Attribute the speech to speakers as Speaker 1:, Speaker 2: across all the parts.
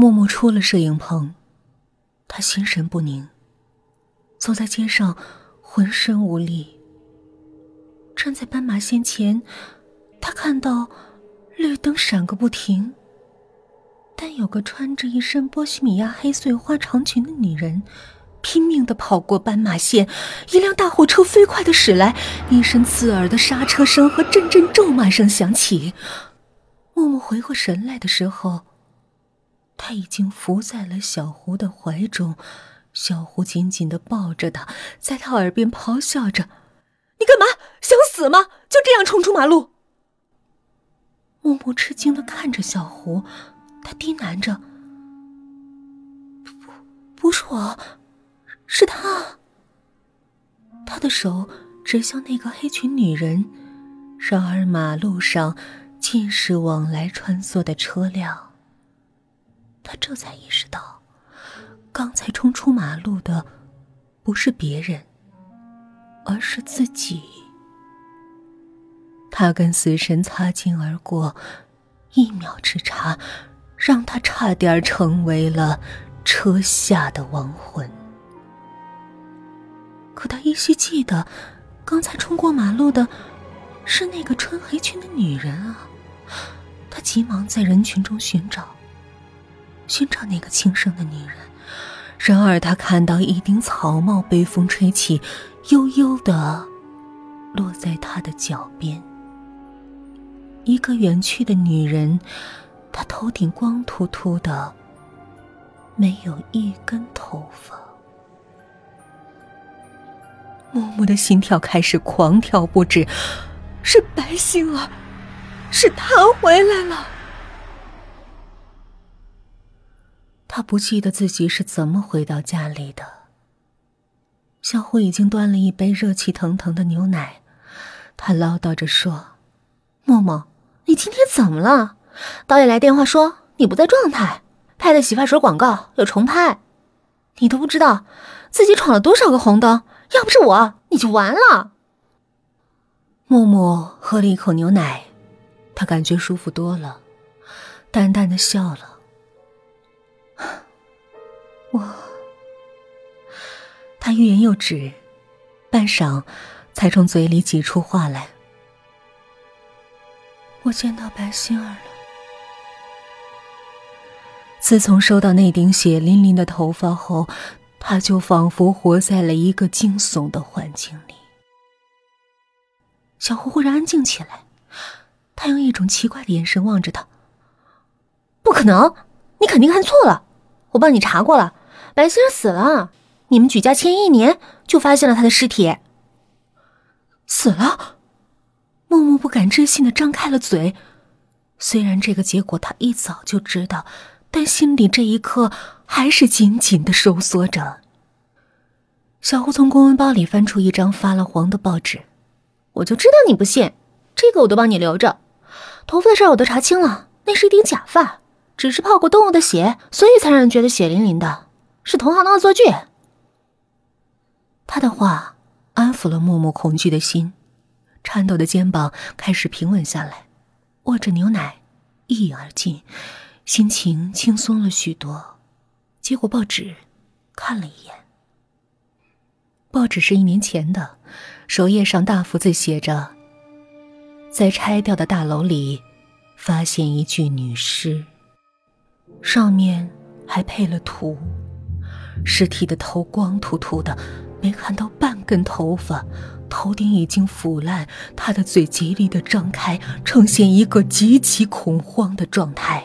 Speaker 1: 默默出了摄影棚，他心神不宁，走在街上，浑身无力。站在斑马线前，他看到绿灯闪个不停，但有个穿着一身波西米亚黑碎花长裙的女人。拼命的跑过斑马线，一辆大货车飞快的驶来，一声刺耳的刹车声和阵阵咒骂声响起。默默回过神来的时候，他已经伏在了小胡的怀中，小胡紧紧的抱着他，在他耳边咆哮着：“你干嘛？想死吗？就这样冲出马路？”默默吃惊的看着小胡，他低喃着：“不，不是我。”是他，他的手指向那个黑裙女人。然而马路上尽是往来穿梭的车辆。他这才意识到，刚才冲出马路的不是别人，而是自己。他跟死神擦肩而过，一秒之差，让他差点成为了车下的亡魂。可他依稀记得，刚才冲过马路的，是那个穿黑裙的女人啊！他急忙在人群中寻找，寻找那个轻声的女人。然而他看到一顶草帽被风吹起，悠悠的落在他的脚边。一个远去的女人，她头顶光秃秃的，没有一根头发。默默的心跳开始狂跳不止，是白星儿，是他回来了。他不记得自己是怎么回到家里的。小虎已经端了一杯热气腾腾的牛奶，他唠叨着说：“默默，你今天怎么了？导演来电话说你不在状态，拍的洗发水广告要重拍，你都不知道自己闯了多少个红灯。”要不是我，你就完了。默默喝了一口牛奶，他感觉舒服多了，淡淡的笑了。我，他欲言又止，半晌，才从嘴里挤出话来：“我见到白心儿了。自从收到那顶血淋淋的头发后。”他就仿佛活在了一个惊悚的环境里。小胡忽然安静起来，他用一种奇怪的眼神望着他。不可能，你肯定看错了。我帮你查过了，白先生死了。你们举家迁一年就发现了他的尸体。死了？默默不敢置信的张开了嘴。虽然这个结果他一早就知道。但心里这一刻还是紧紧的收缩着。小胡从公文包里翻出一张发了黄的报纸，我就知道你不信，这个我都帮你留着。头发的事我都查清了，那是一顶假发，只是泡过动物的血，所以才让人觉得血淋淋的，是同行的恶作剧。他的话安抚了默默恐惧的心，颤抖的肩膀开始平稳下来，握着牛奶一饮而尽。心情轻松了许多，接过报纸，看了一眼。报纸是一年前的，首页上大幅字写着：“在拆掉的大楼里，发现一具女尸。”上面还配了图，尸体的头光秃秃的，没看到半根头发，头顶已经腐烂，他的嘴极力的张开，呈现一个极其恐慌的状态。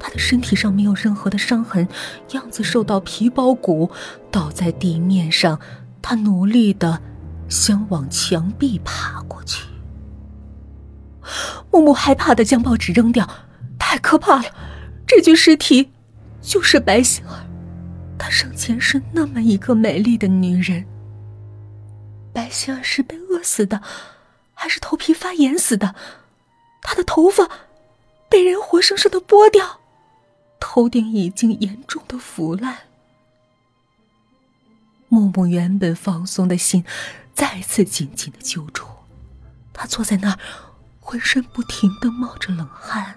Speaker 1: 他的身体上没有任何的伤痕，样子瘦到皮包骨，倒在地面上。他努力的想往墙壁爬过去。木木害怕的将报纸扔掉，太可怕了！这具尸体就是白星儿，她生前是那么一个美丽的女人。白星儿是被饿死的，还是头皮发炎死的？她的头发被人活生生的剥掉。头顶已经严重的腐烂，木木原本放松的心再次紧紧的揪住。他坐在那儿，浑身不停的冒着冷汗。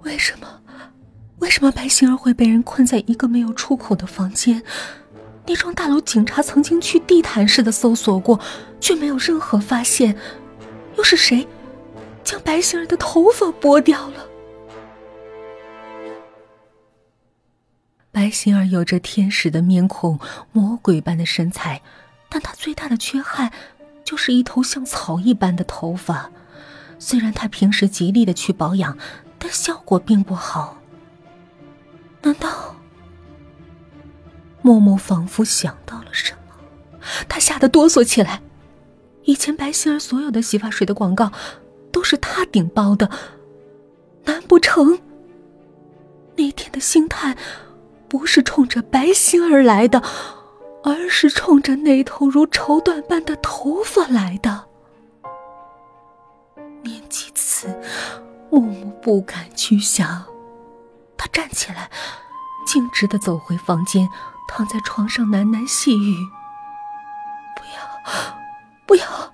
Speaker 1: 为什么？为什么白星儿会被人困在一个没有出口的房间？那幢大楼警察曾经去地毯式的搜索过，却没有任何发现。又是谁将白星儿的头发剥掉了？白星儿有着天使的面孔，魔鬼般的身材，但她最大的缺憾就是一头像草一般的头发。虽然她平时极力的去保养，但效果并不好。难道？默默仿佛想到了什么，他吓得哆嗦起来。以前白心儿所有的洗发水的广告，都是他顶包的。难不成那天的星探不是冲着白星儿来的，而是冲着那头如绸缎般的头发来的？念及此，默默不敢去想。站起来，径直的走回房间。躺在床上喃喃细语：“不要，不要。”